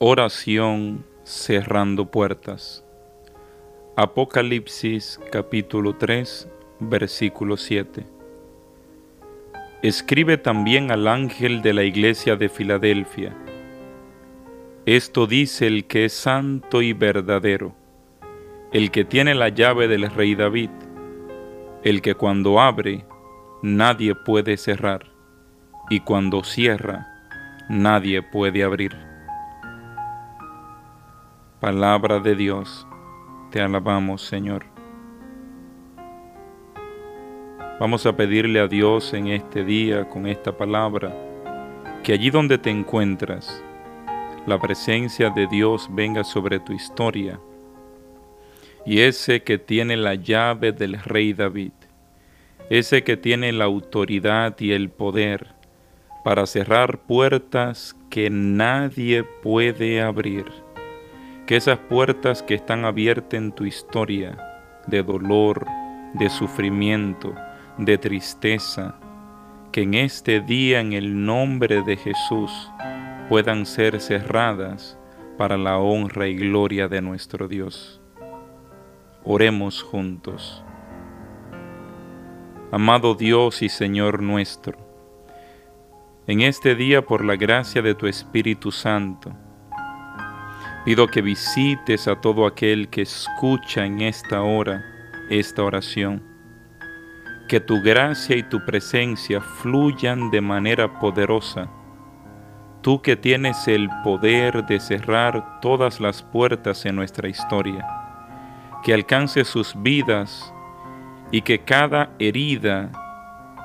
Oración cerrando puertas. Apocalipsis capítulo 3 versículo 7. Escribe también al ángel de la iglesia de Filadelfia. Esto dice el que es santo y verdadero, el que tiene la llave del rey David, el que cuando abre, nadie puede cerrar, y cuando cierra, nadie puede abrir. Palabra de Dios, te alabamos Señor. Vamos a pedirle a Dios en este día con esta palabra que allí donde te encuentras, la presencia de Dios venga sobre tu historia. Y ese que tiene la llave del rey David, ese que tiene la autoridad y el poder para cerrar puertas que nadie puede abrir que esas puertas que están abiertas en tu historia de dolor, de sufrimiento, de tristeza, que en este día en el nombre de Jesús puedan ser cerradas para la honra y gloria de nuestro Dios. Oremos juntos. Amado Dios y Señor nuestro, en este día por la gracia de tu Espíritu Santo, Pido que visites a todo aquel que escucha en esta hora esta oración. Que tu gracia y tu presencia fluyan de manera poderosa. Tú que tienes el poder de cerrar todas las puertas en nuestra historia. Que alcance sus vidas y que cada herida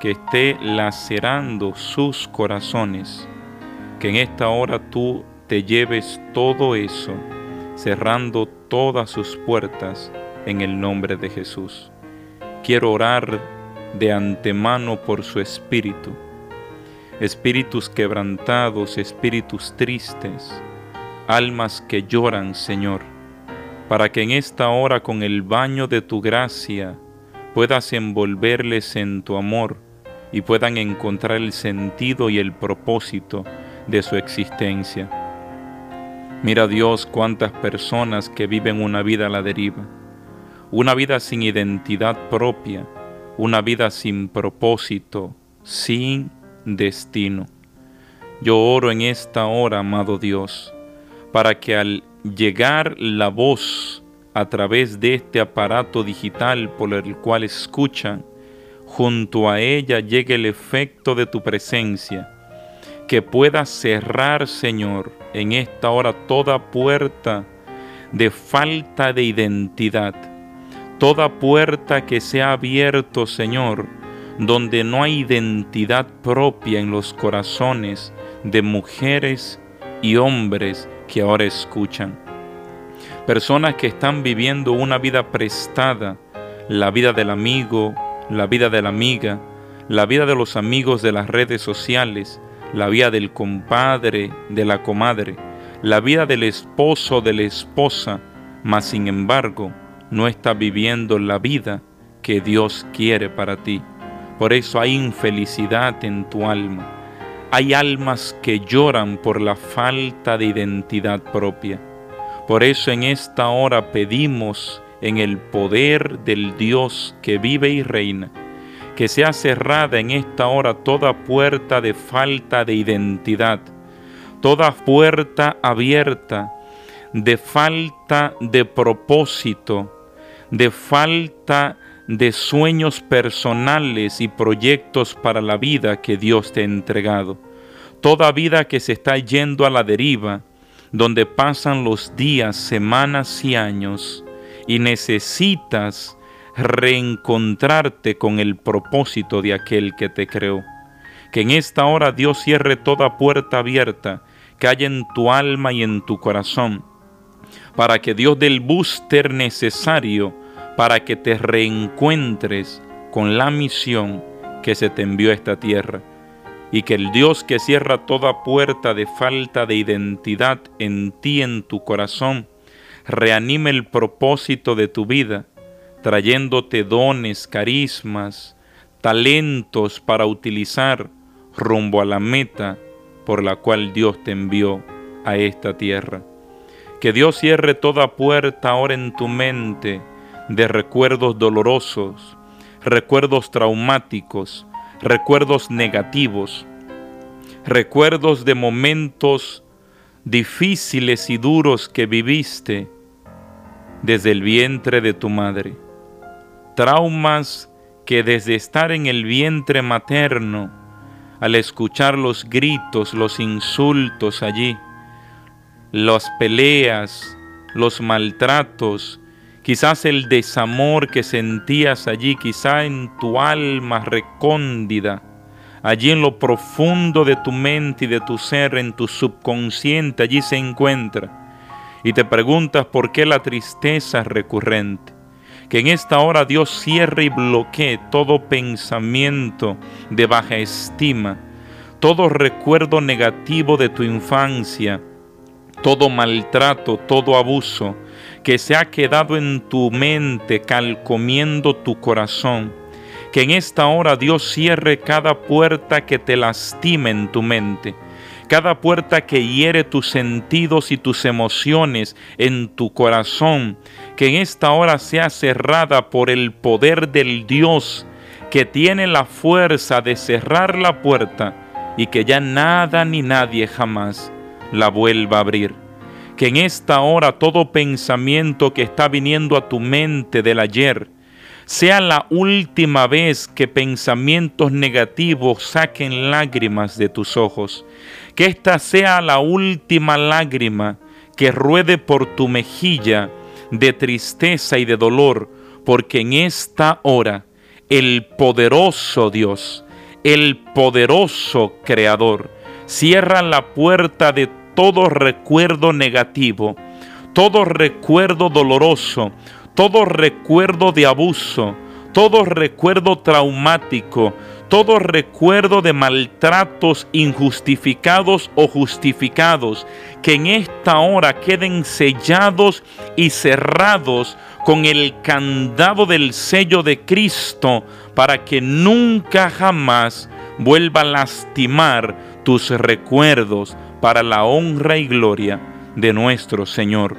que esté lacerando sus corazones, que en esta hora tú te lleves todo eso, cerrando todas sus puertas en el nombre de Jesús. Quiero orar de antemano por su espíritu, espíritus quebrantados, espíritus tristes, almas que lloran, Señor, para que en esta hora con el baño de tu gracia puedas envolverles en tu amor y puedan encontrar el sentido y el propósito de su existencia. Mira Dios cuántas personas que viven una vida a la deriva, una vida sin identidad propia, una vida sin propósito, sin destino. Yo oro en esta hora, amado Dios, para que al llegar la voz a través de este aparato digital por el cual escuchan, junto a ella llegue el efecto de tu presencia, que pueda cerrar, Señor, en esta hora toda puerta de falta de identidad, toda puerta que se ha abierto, Señor, donde no hay identidad propia en los corazones de mujeres y hombres que ahora escuchan. Personas que están viviendo una vida prestada, la vida del amigo, la vida de la amiga, la vida de los amigos de las redes sociales, la vida del compadre, de la comadre, la vida del esposo, de la esposa, mas sin embargo no está viviendo la vida que Dios quiere para ti. Por eso hay infelicidad en tu alma. Hay almas que lloran por la falta de identidad propia. Por eso en esta hora pedimos en el poder del Dios que vive y reina, que sea cerrada en esta hora toda puerta de falta de identidad, toda puerta abierta de falta de propósito, de falta de sueños personales y proyectos para la vida que Dios te ha entregado. Toda vida que se está yendo a la deriva, donde pasan los días, semanas y años, y necesitas reencontrarte con el propósito de aquel que te creó. Que en esta hora Dios cierre toda puerta abierta que haya en tu alma y en tu corazón, para que Dios dé el booster necesario para que te reencuentres con la misión que se te envió a esta tierra. Y que el Dios que cierra toda puerta de falta de identidad en ti, en tu corazón, reanime el propósito de tu vida, trayéndote dones, carismas, talentos para utilizar rumbo a la meta por la cual Dios te envió a esta tierra. Que Dios cierre toda puerta ahora en tu mente de recuerdos dolorosos, recuerdos traumáticos, recuerdos negativos, recuerdos de momentos difíciles y duros que viviste desde el vientre de tu madre. Traumas que desde estar en el vientre materno, al escuchar los gritos, los insultos allí, las peleas, los maltratos, quizás el desamor que sentías allí, quizá en tu alma recóndida, allí en lo profundo de tu mente y de tu ser, en tu subconsciente, allí se encuentra. Y te preguntas por qué la tristeza es recurrente. Que en esta hora Dios cierre y bloquee todo pensamiento de baja estima, todo recuerdo negativo de tu infancia, todo maltrato, todo abuso que se ha quedado en tu mente calcomiendo tu corazón. Que en esta hora Dios cierre cada puerta que te lastime en tu mente, cada puerta que hiere tus sentidos y tus emociones en tu corazón, que en esta hora sea cerrada por el poder del Dios que tiene la fuerza de cerrar la puerta y que ya nada ni nadie jamás la vuelva a abrir. Que en esta hora todo pensamiento que está viniendo a tu mente del ayer sea la última vez que pensamientos negativos saquen lágrimas de tus ojos. Que esta sea la última lágrima que ruede por tu mejilla de tristeza y de dolor, porque en esta hora el poderoso Dios, el poderoso Creador, cierra la puerta de todo recuerdo negativo, todo recuerdo doloroso, todo recuerdo de abuso, todo recuerdo traumático, todo recuerdo de maltratos injustificados o justificados, que en esta hora queden sellados y cerrados con el candado del sello de Cristo, para que nunca jamás vuelva a lastimar tus recuerdos, para la honra y gloria de nuestro Señor.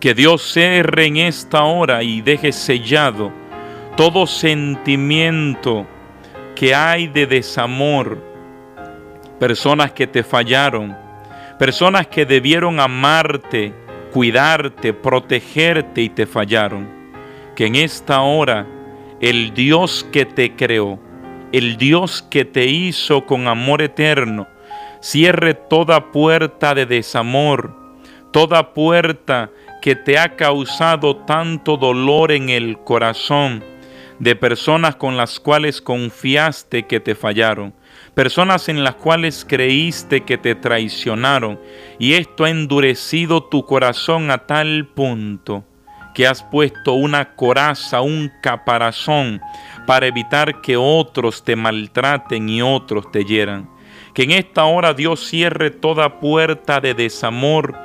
Que Dios cerre en esta hora y deje sellado todo sentimiento que hay de desamor, personas que te fallaron, personas que debieron amarte, cuidarte, protegerte y te fallaron. Que en esta hora el Dios que te creó, el Dios que te hizo con amor eterno, Cierre toda puerta de desamor, toda puerta que te ha causado tanto dolor en el corazón de personas con las cuales confiaste que te fallaron, personas en las cuales creíste que te traicionaron, y esto ha endurecido tu corazón a tal punto que has puesto una coraza, un caparazón, para evitar que otros te maltraten y otros te hieran. Que en esta hora Dios cierre toda puerta de desamor,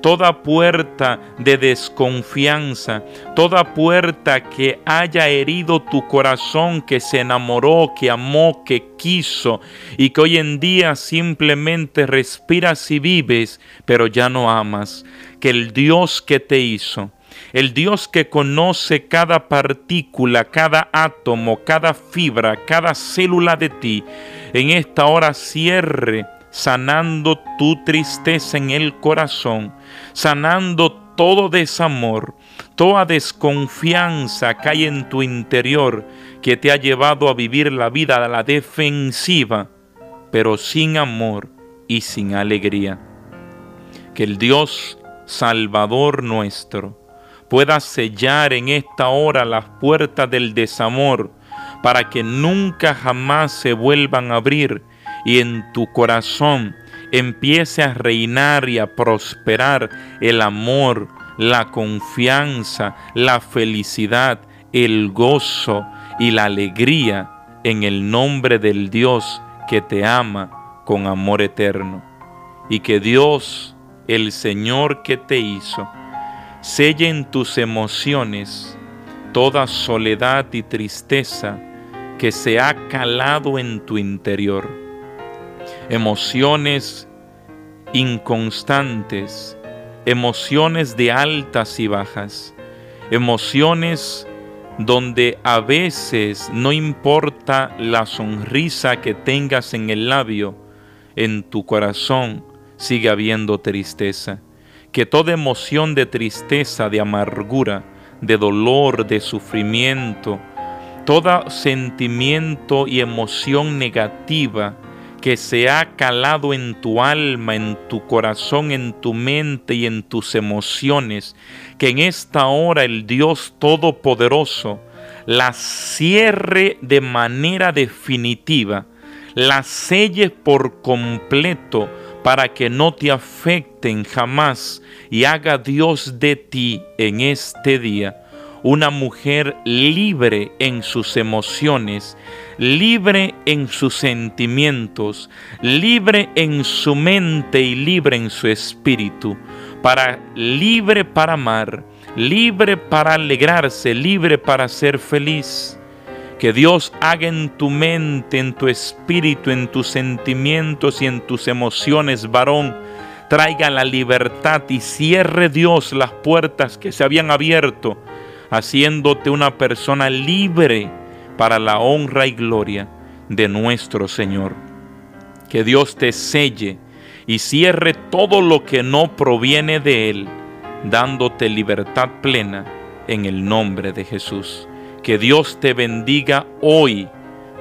toda puerta de desconfianza, toda puerta que haya herido tu corazón, que se enamoró, que amó, que quiso y que hoy en día simplemente respiras y vives, pero ya no amas. Que el Dios que te hizo, el Dios que conoce cada partícula, cada átomo, cada fibra, cada célula de ti, en esta hora cierre sanando tu tristeza en el corazón, sanando todo desamor, toda desconfianza que hay en tu interior que te ha llevado a vivir la vida a la defensiva, pero sin amor y sin alegría. Que el Dios Salvador nuestro pueda sellar en esta hora las puertas del desamor, para que nunca jamás se vuelvan a abrir y en tu corazón empiece a reinar y a prosperar el amor, la confianza, la felicidad, el gozo y la alegría en el nombre del Dios que te ama con amor eterno. Y que Dios, el Señor que te hizo, selle en tus emociones toda soledad y tristeza que se ha calado en tu interior. Emociones inconstantes, emociones de altas y bajas, emociones donde a veces no importa la sonrisa que tengas en el labio, en tu corazón sigue habiendo tristeza. Que toda emoción de tristeza, de amargura, de dolor, de sufrimiento, todo sentimiento y emoción negativa que se ha calado en tu alma, en tu corazón, en tu mente y en tus emociones, que en esta hora el Dios Todopoderoso la cierre de manera definitiva, la selle por completo para que no te afecten jamás y haga Dios de ti en este día una mujer libre en sus emociones, libre en sus sentimientos, libre en su mente y libre en su espíritu, para libre para amar, libre para alegrarse, libre para ser feliz. Que Dios haga en tu mente, en tu espíritu, en tus sentimientos y en tus emociones, varón, traiga la libertad y cierre Dios las puertas que se habían abierto haciéndote una persona libre para la honra y gloria de nuestro Señor. Que Dios te selle y cierre todo lo que no proviene de Él, dándote libertad plena en el nombre de Jesús. Que Dios te bendiga hoy,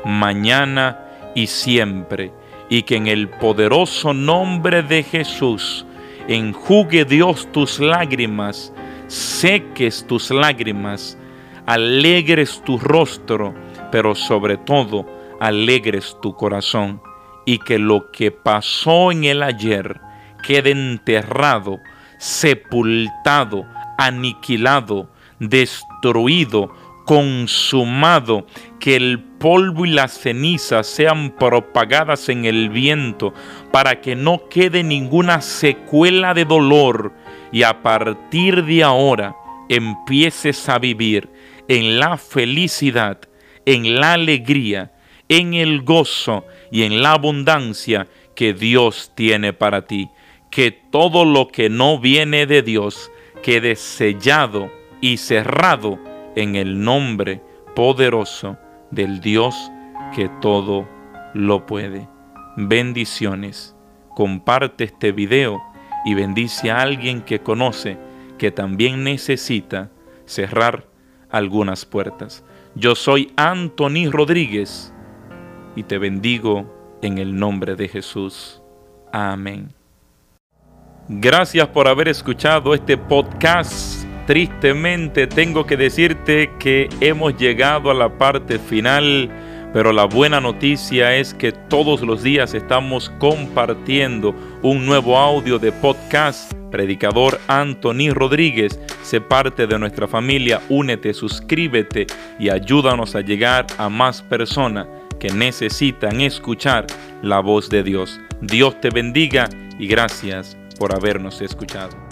mañana y siempre, y que en el poderoso nombre de Jesús enjugue Dios tus lágrimas seques tus lágrimas, alegres tu rostro, pero sobre todo alegres tu corazón, y que lo que pasó en el ayer quede enterrado, sepultado, aniquilado, destruido, consumado, que el polvo y las cenizas sean propagadas en el viento, para que no quede ninguna secuela de dolor, y a partir de ahora empieces a vivir en la felicidad, en la alegría, en el gozo y en la abundancia que Dios tiene para ti. Que todo lo que no viene de Dios quede sellado y cerrado en el nombre poderoso del Dios que todo lo puede. Bendiciones. Comparte este video y bendice a alguien que conoce que también necesita cerrar algunas puertas. Yo soy Anthony Rodríguez y te bendigo en el nombre de Jesús. Amén. Gracias por haber escuchado este podcast. Tristemente tengo que decirte que hemos llegado a la parte final pero la buena noticia es que todos los días estamos compartiendo un nuevo audio de podcast. Predicador Anthony Rodríguez, sé parte de nuestra familia, únete, suscríbete y ayúdanos a llegar a más personas que necesitan escuchar la voz de Dios. Dios te bendiga y gracias por habernos escuchado.